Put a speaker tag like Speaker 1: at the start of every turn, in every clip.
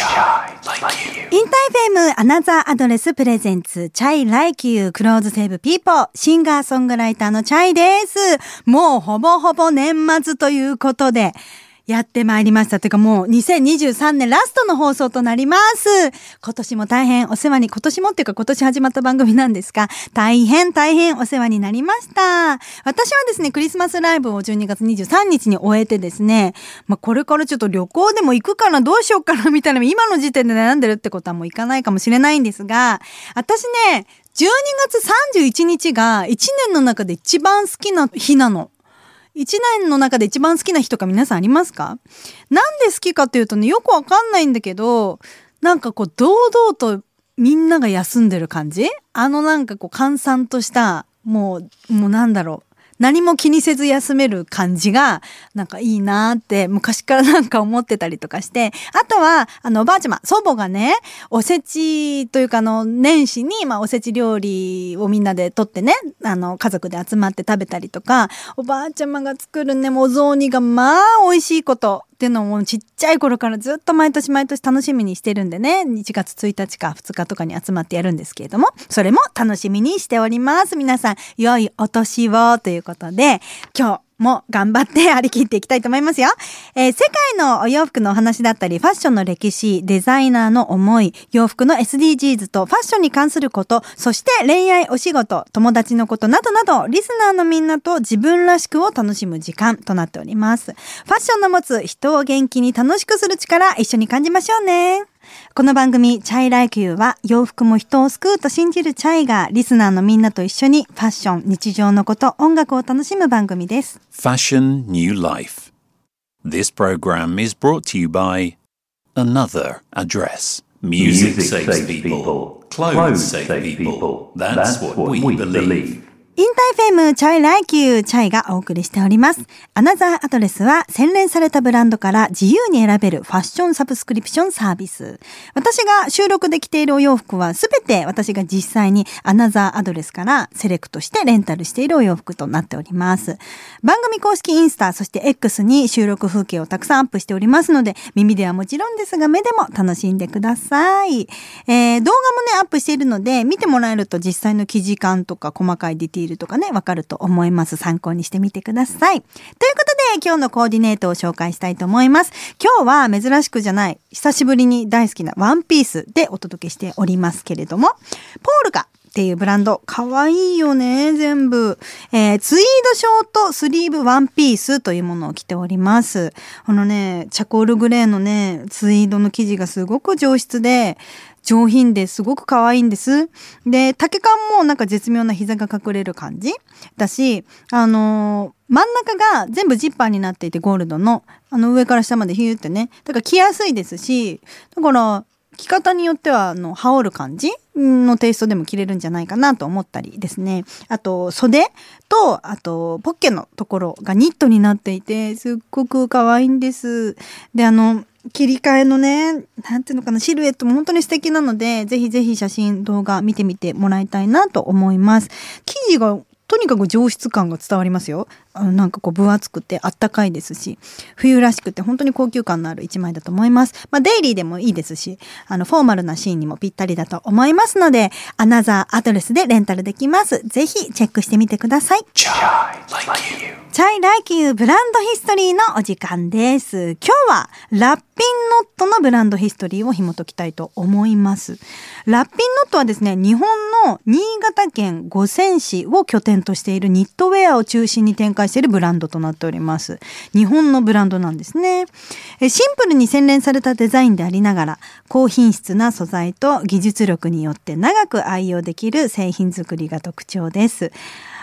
Speaker 1: InterFM アナザーアドレス presents chay like you clothes save people シンガーソングライターの chay です。もうほぼほぼ年末ということで、やってまいりました。というかもう2023年ラストの放送となります。今年も大変お世話に、今年もっていうか今年始まった番組なんですが、大変大変お世話になりました。私はですね、クリスマスライブを12月23日に終えてですね、まあこれからちょっと旅行でも行くかな、どうしようかなみたいな、今の時点で悩んでるってことはもう行かないかもしれないんですが、私ね、12月31日が1年の中で一番好きな日なの。1年の中で一番好きな日とか皆さんありますか？なんで好きかっていうとね、よくわかんないんだけど、なんかこう、堂々とみんなが休んでる感じ？あのなんかこう、閑散とした、もう、もうなんだろう。何も気にせず休める感じが、なんかいいなって昔からなんか思ってたりとかして、あとは、あの、おばあちゃま、祖母がね、おせちというかあの、年始に、まあ、おせち料理をみんなでとってね、あの、家族で集まって食べたりとか、おばあちゃまが作るね、お雑煮がまあ、美味しいこと。っていうのもちっちゃい頃からずっと毎年毎年楽しみにしてるんでね、1月1日か2日とかに集まってやるんですけれども、それも楽しみにしております。皆さん、良いお年を。ということで、今日、も頑張って張り切っていきたいと思いますよ。えー世界のお洋服のお話だったり、ファッションの歴史、デザイナーの思い、洋服の SDGs とファッションに関すること、そして恋愛、お仕事、友達のことなどなど、リスナーのみんなと自分らしくを楽しむ時間となっております。ファッションの持つ人を元気に楽しくする力、一緒に感じましょうね。この番組、チャイライキューは洋服も人を救うと信じるチャイがリスナーのみんなと一緒にファッション、日常のこと、音楽を楽しむ番組です。
Speaker 2: Fashion New Life. This program is brought to you by Another Address. Music, saves, people. Clothes save people. That's, what, we, believe.
Speaker 1: InterFM chay like you chay がお送りしております。アナザーアドレスは洗練されたブランドから自由に選べるファッションサブスクリプションサービス。私が収録で着ているお洋服はすべて私が実際にアナザーアドレスからセレクトしてレンタルしているお洋服となっております。番組公式インスタ、そして X に収録風景をたくさんアップしておりますので、耳ではもちろんですが目でも楽しんでください。えー動画もね、アップしているので、見てもらえると実際の生地感とか細かいディティールとかね、わかると思います。参考にしてみてください。ということで、今日のコーディネートを紹介したいと思います。今日は珍しくじゃない、久しぶりに大好きなワンピースでお届けしておりますけれども、ポールがっていうブランド、かわいいよね、全部。えーツイードショートスリーブワンピースというものを着ております。このね、チャコールグレーのね、ツイードの生地がすごく上質で、上品ですごく可愛いんです。で、丈感もなんか絶妙な膝が隠れる感じだし、あのー真ん中が全部ジッパーになっていてゴールドの、あの上から下までヒューってね。だから着やすいですし、だから着方によってはあの羽織る感じのテイストでも着れるんじゃないかなと思ったりですね。あと袖とあとポッケのところがニットになっていてすっごく可愛いんです。であの切り替えのね、なんていうのかな、シルエットも本当に素敵なので、ぜひぜひ写真、動画見てみてもらいたいなと思います。生地がとにかく上質感が伝わりますよ。あのなんかこう分厚くてあったかいですし、冬らしくて本当に高級感のある一枚だと思います。まあデイリーでもいいですし、あのフォーマルなシーンにもぴったりだと思いますので、アナザーアドレスでレンタルできます。ぜひチェックしてみてください。チャイライキューブランドヒストリーのお時間です。今日はラッピンノットのブランドヒストリーを紐解きたいと思います。ラッピンノットはですね、日本の新潟県五泉市を拠点としているニットウェアを中心に展開しているブランドとなっております。日本のブランドなんですね。えシンプルに洗練されたデザインでありながら、高品質な素材と技術力によって長く愛用できる製品作りが特徴です。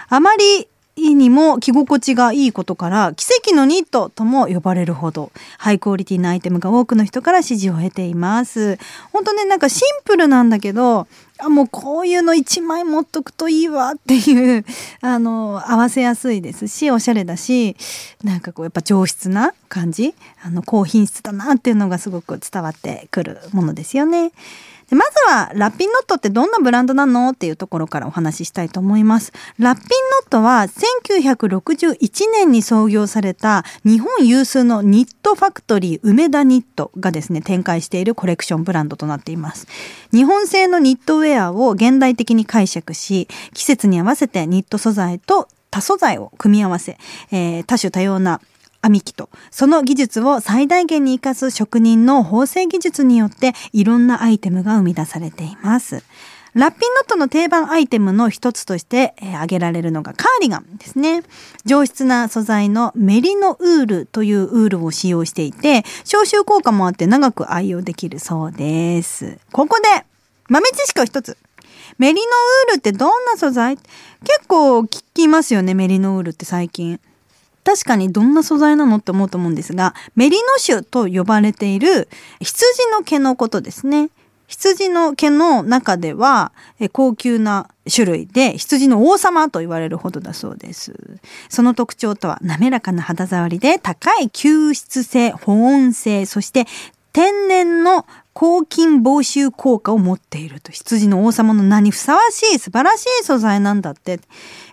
Speaker 1: あまりにも着心地がいいことから奇跡のニットとも呼ばれるほどハイクオリティなアイテムが多くの人から支持を得ています。本当ねなんかシンプルなんだけどあもうこういうの1枚持っとくといいわっていう あの合わせやすいですしおしゃれだしなんかこうやっぱ上質な感じあの高品質だなっていうのがすごく伝わってくるものですよね。でまずはラッピンノットってどんなブランドなのっていうところからお話ししたいと思います。ラッピンノットは1961年に創業された日本有数のニットファクトリー梅田ニットがですね展開しているコレクションブランドとなっています。日本製のニットウェアを現代的に解釈し季節に合わせてニット素材と多素材を組み合わせ、えー、多種多様な編み機とその技術を最大限に生かす職人の縫製技術によっていろんなアイテムが生み出されています。ラッピンノットの定番アイテムの一つとして、えー、挙げられるのがカーディガンですね。上質な素材のメリノウールというウールを使用していて、消臭効果もあって長く愛用できるそうです。ここで豆知識を一つ。メリノウールってどんな素材？結構聞きますよね、メリノウールって最近。確かにどんな素材なのって思うと思うんですが、メリノ種と呼ばれている羊の毛のことですね。羊の毛の中では高級な種類で羊の王様と言われるほどだそうです。その特徴とは滑らかな肌触りで高い吸湿性、保温性、そして天然の抗菌防臭効果を持っていると羊の王様の名にふさわしい素晴らしい素材なんだって。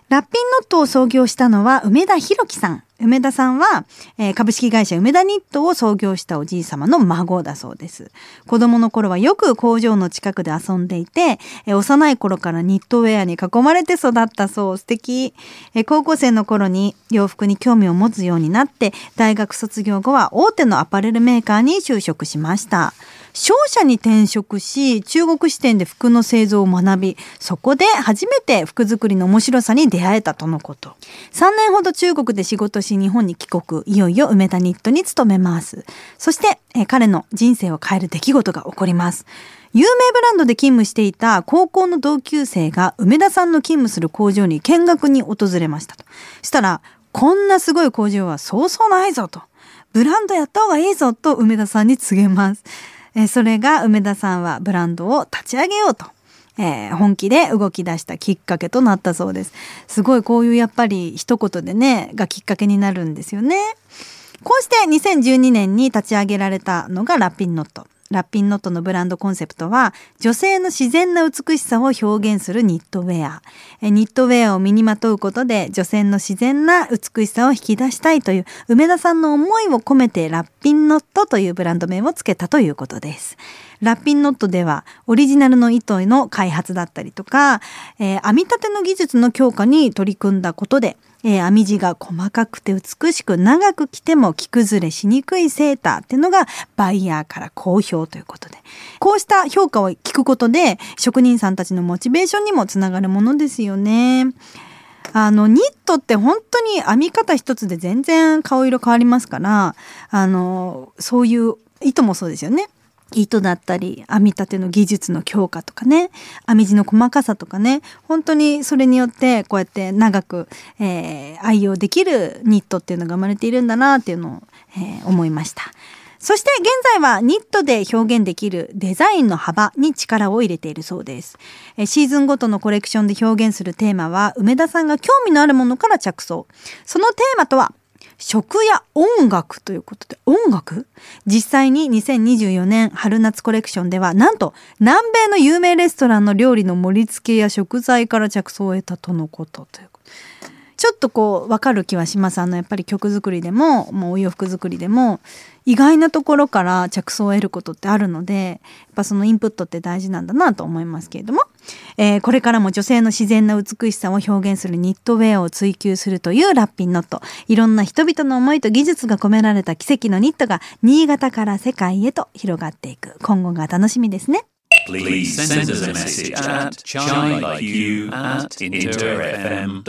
Speaker 1: ラッピンノットを創業したのは梅田博樹さん。梅田さんは、えー、株式会社梅田ニットを創業したおじい様の孫だそうです。子供の頃はよく工場の近くで遊んでいて、えー、幼い頃からニットウェアに囲まれて育ったそう。素敵、えー、高校生の頃に洋服に興味を持つようになって、大学卒業後は大手のアパレルメーカーに就職しました。商社に転職し中国支店で服の製造を学びそこで初めて服作りの面白さに出会えたとのこと。3年ほど中国で仕事し日本に帰国。いよいよ梅田ニットに勤めます。そして彼の人生を変える出来事が起こります。有名ブランドで勤務していた高校の同級生が梅田さんの勤務する工場に見学に訪れましたと。したらこんなすごい工場はそうそうないぞと。ブランドやった方がいいぞと梅田さんに告げます。えそれが梅田さんはブランドを立ち上げようと。えー、本気で動き出したきっかけとなったそうです。すごいこういうやっぱり一言でね、がきっかけになるんですよね。こうして2012年に立ち上げられたのがラッピンノット。ラッピンノットのブランドコンセプトは女性の自然な美しさを表現するニットウェア。ニットウェアを身にまとうことで女性の自然な美しさを引き出したいという梅田さんの思いを込めてラッピンノットというブランド名を付けたということです。ラッピンノットではオリジナルの糸の開発だったりとか、えー、編み立ての技術の強化に取り組んだことでえー、編み地が細かくて美しく長く着ても着崩れしにくいセーターっていうのがバイヤーから好評ということでこうした評価を聞くことで職人さんたちのモチベーションにもつながるものですよね。あのニットって本当に編み方一つで全然顔色変わりますからあのそういう糸もそうですよね糸だったり編み立ての技術の強化とかね編み地の細かさとかね本当にそれによってこうやって長く、えー、愛用できるニットっていうのが生まれているんだなっていうのを、えー、思いました。そして現在はニットで表現できるデザインの幅に力を入れているそうです。シーズンごとのコレクションで表現するテーマは梅田さんが興味のあるものから着想。そのテーマとは食や音楽ということで音楽？実際に2024年春夏コレクションではなんと南米の有名レストランの料理の盛り付けや食材から着想を得たとのことというちょっとこう分かる気はします。あのやっぱり曲作りでももうお洋服作りでも意外なところから着想を得ることってあるのでやっぱそのインプットって大事なんだなと思いますけれども、えー、これからも女性の自然な美しさを表現するニットウェアを追求するというラッピンノット。いろんな人々の思いと技術が込められた奇跡のニットが新潟から世界へと広がっていく。今後が楽しみですね。Please send us a message at chai at interfm.jp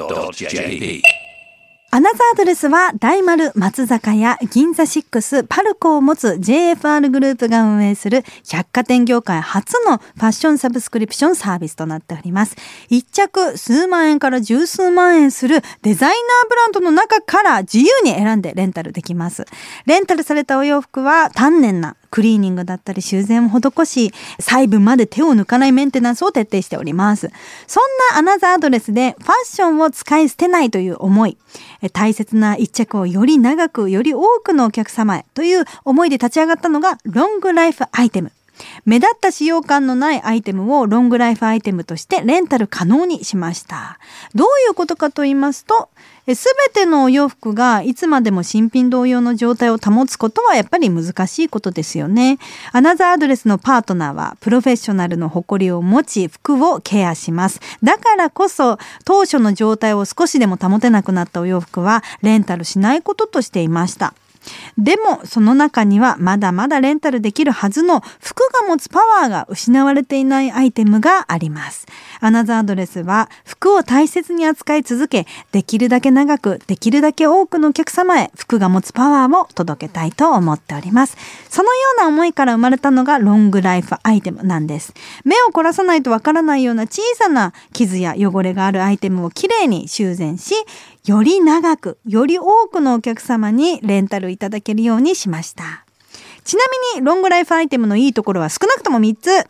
Speaker 1: アナザーアドレスは大丸松坂屋銀座6パルコを持つ JFR グループが運営する百貨店業界初のファッションサブスクリプションサービスとなっております。一着数万円から十数万円するデザイナーブランドの中から自由に選んでレンタルできます。レンタルされたお洋服は丹念なクリーニングだったり修繕を施し、細部まで手を抜かないメンテナンスを徹底しております。そんなアナザードレスでファッションを使い捨てないという思い、大切な一着をより長く、より多くのお客様へという思いで立ち上がったのがロングライフアイテム。目立った使用感のないアイテムをロングライフアイテムとしてレンタル可能にしました。どういうことかと言いますと、すべてのお洋服がいつまでも新品同様の状態を保つことはやっぱり難しいことですよね。アナザーアドレスのパートナーはプロフェッショナルの誇りを持ち服をケアします。だからこそ当初の状態を少しでも保てなくなったお洋服はレンタルしないこととしていました。でもその中にはまだまだレンタルできるはずの服が持つパワーが失われていないアイテムがあります。アナザードレスは服を大切に扱い続け、できるだけ長く、できるだけ多くのお客様へ服が持つパワーを届けたいと思っております。そのような思いから生まれたのがロングライフアイテムなんです。目を凝らさないとわからないような小さな傷や汚れがあるアイテムをきれいに修繕し、より長く、より多くのお客様にレンタルいただけるようにしました。ちなみにロングライフアイテムのいいところは少なくとも3つ。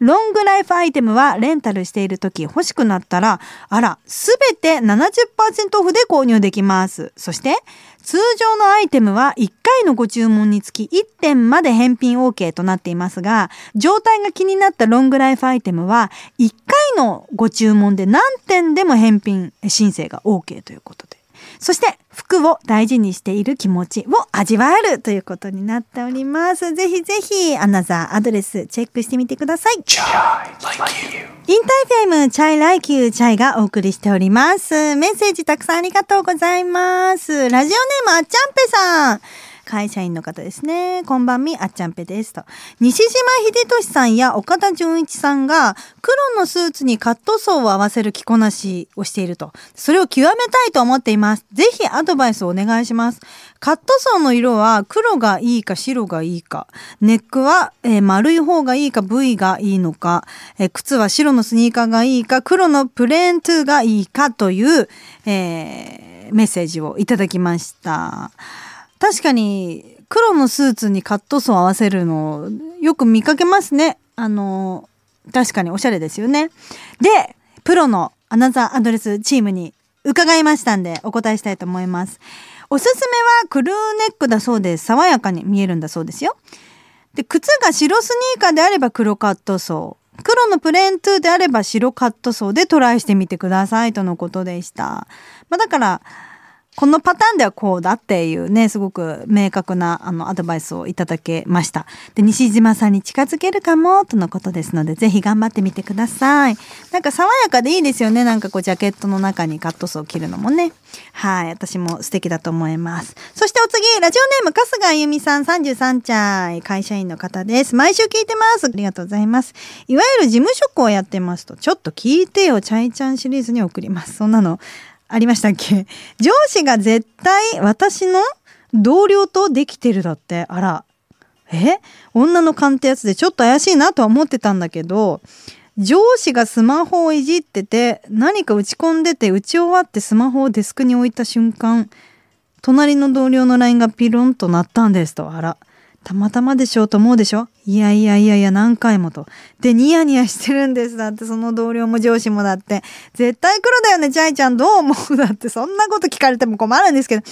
Speaker 1: ロングライフアイテムはレンタルしている時欲しくなったら、あら、すべて70%オフで購入できます。そして、通常のアイテムは1回のご注文につき1点まで返品 OK となっていますが、状態が気になったロングライフアイテムは1回のご注文で何点でも返品申請が OK ということで。そして服を大事にしている気持ちを味わえるということになっております。ぜひぜひアナザーアドレスチェックしてみてください。 InterFM chay like you chay がお送りしております。メッセージたくさんありがとうございます。ラジオネームあっちゃんぺさん。会社員の方ですね。こんばんみ、あっちゃんぺです。と。西島秀俊さんや岡田純一さんが黒のスーツにカットソーを合わせる着こなしをしていると。それを極めたいと思っています。ぜひアドバイスをお願いします。カットソーの色は黒がいいか白がいいか。ネックは、丸い方がいいか V がいいのか。靴は白のスニーカーがいいか黒のプレーン2がいいかという、えー、メッセージをいただきました。確かに黒のスーツにカットソー合わせるのよく見かけますね。あの、確かにおしゃれですよね。で、プロのアナザーアドレスチームに伺いましたんでお答えしたいと思います。おすすめはクルーネックだそうで爽やかに見えるんだそうですよ。で、靴が白スニーカーであれば黒カットソー。黒のプレーントゥであれば白カットソーでトライしてみてくださいとのことでした。まあだから、このパターンではこうだっていうね、すごく明確なあのアドバイスをいただけました。で、西島さんに近づけるかもとのことですので、ぜひ頑張ってみてください。なんか爽やかでいいですよね。なんかこうジャケットの中にカットソーを着るのもね。はい。私も素敵だと思います。そしてお次、ラジオネーム春日あゆみさん33歳、会社員の方です。毎週聞いてます。ありがとうございます。いわゆる事務職をやってますと、ちょっと聞いてよ、チャイちゃんシリーズに送ります。そんなのありましたっけ？上司が絶対私の同僚とできてるだって。あら。え？女の勘ってやつでちょっと怪しいなとは思ってたんだけど、上司がスマホをいじってて、何か打ち込んでて、打ち終わってスマホをデスクに置いた瞬間、隣の同僚の LINE がピロンと鳴ったんですと。あら。たまたまでしょうと思うでしょ？いやいやいやいや何回もと。で、ニヤニヤしてるんです。だってその同僚も上司もだって。絶対黒だよね、チャイちゃんどう思う？だってそんなこと聞かれても困るんですけど。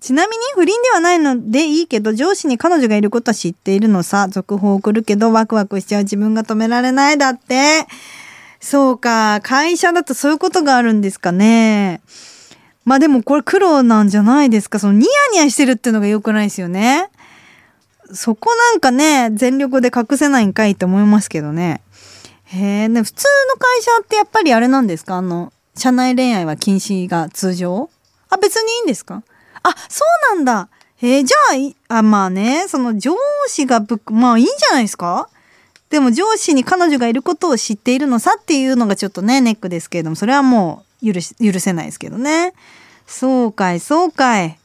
Speaker 1: ちなみに不倫ではないのでいいけど、上司に彼女がいることは知っているのさ。続報送るけどワクワクしちゃう自分が止められないだって。そうか、会社だとそういうことがあるんですかね。まあでもこれ黒なんじゃないですか？そのニヤニヤしてるっていうのが良くないですよね。そこなんかね、全力で隠せないんかいって思いますけどね。へえ、ね、普通の会社ってやっぱりあれなんですか？あの、社内恋愛は禁止が通常？あ、別にいいんですか？あ、そうなんだ。へえ、じゃあ、あ、まあね、その上司がぶまあいいんじゃないですか？でも上司に彼女がいることを知っているのさっていうのがちょっとね、ネックですけれども、それはもう許し、許せないですけどね。そうかい、そうかい。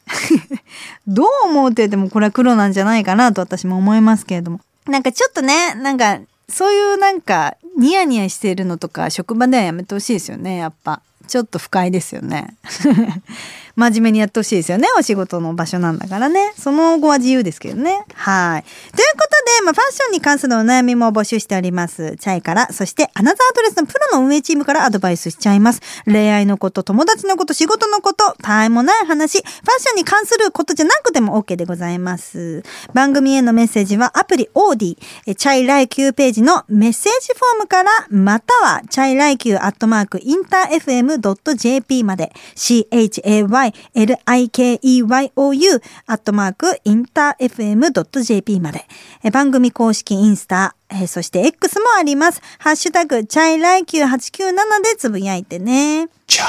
Speaker 1: どう思うって言ってもこれは黒なんじゃないかなと私も思いますけれども。なんかちょっとね、なんかそういうなんかニヤニヤしているのとか職場ではやめてほしいですよね、やっぱ。ちょっと不快ですよね。真面目にやってほしいですよね。お仕事の場所なんだからね。その後は自由ですけどね。はい。ということで、まあ、ファッションに関するお悩みも募集しております。チャイから、そしてアナザードレスのプロの運営チームからアドバイスしちゃいます。恋愛のこと、友達のこと、仕事のこと、たわいもない話、ファッションに関することじゃなくても OK でございます。番組へのメッセージはアプリオーディ、えチャイライ Q ページのメッセージフォームから、または、 chay like you アットマークインター FM FM.jp まで、CHAYLIKEYOU アットマークインター FM.jp まで、え番組公式インスタ、えーそして X もあります。ハッシュタグ、 chay like you 897 でつぶやいてね。
Speaker 2: chay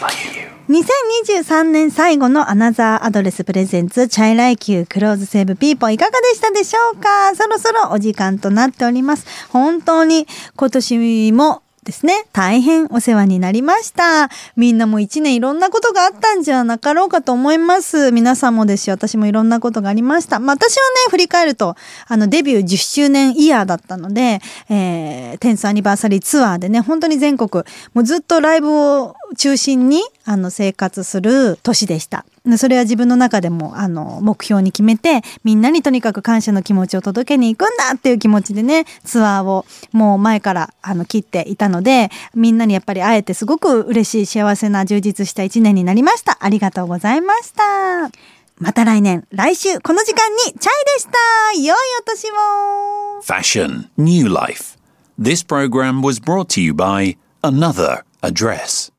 Speaker 2: like you.
Speaker 1: 2023年最後のアナザーアドレス presents chay like you clothes save people いかがでしたでしょうか？そろそろお時間となっております。本当に今年もですね、大変お世話になりました。みんなも一年いろんなことがあったんじゃなかろうかと思います。皆さんもですし、私もいろんなことがありました。まあ私はね、振り返ると、あのデビュー10周年イヤーだったので、えー、テンスアニバーサリーツアーでね、本当に全国、もうずっとライブを中心に、あの、生活する年でした。それは自分の中でも、あの、目標に決めて、みんなにとにかく感謝の気持ちを届けに行くんだっていう気持ちでね、ツアーをもう前から、あの、切っていたので、みんなにやっぱり会えてすごく嬉しい、幸せな、充実した一年になりました。ありがとうございました。また来年、来週、この時間に、チャイでした良いお年を
Speaker 2: Fashion, New Life. This program was brought to you by Another Address.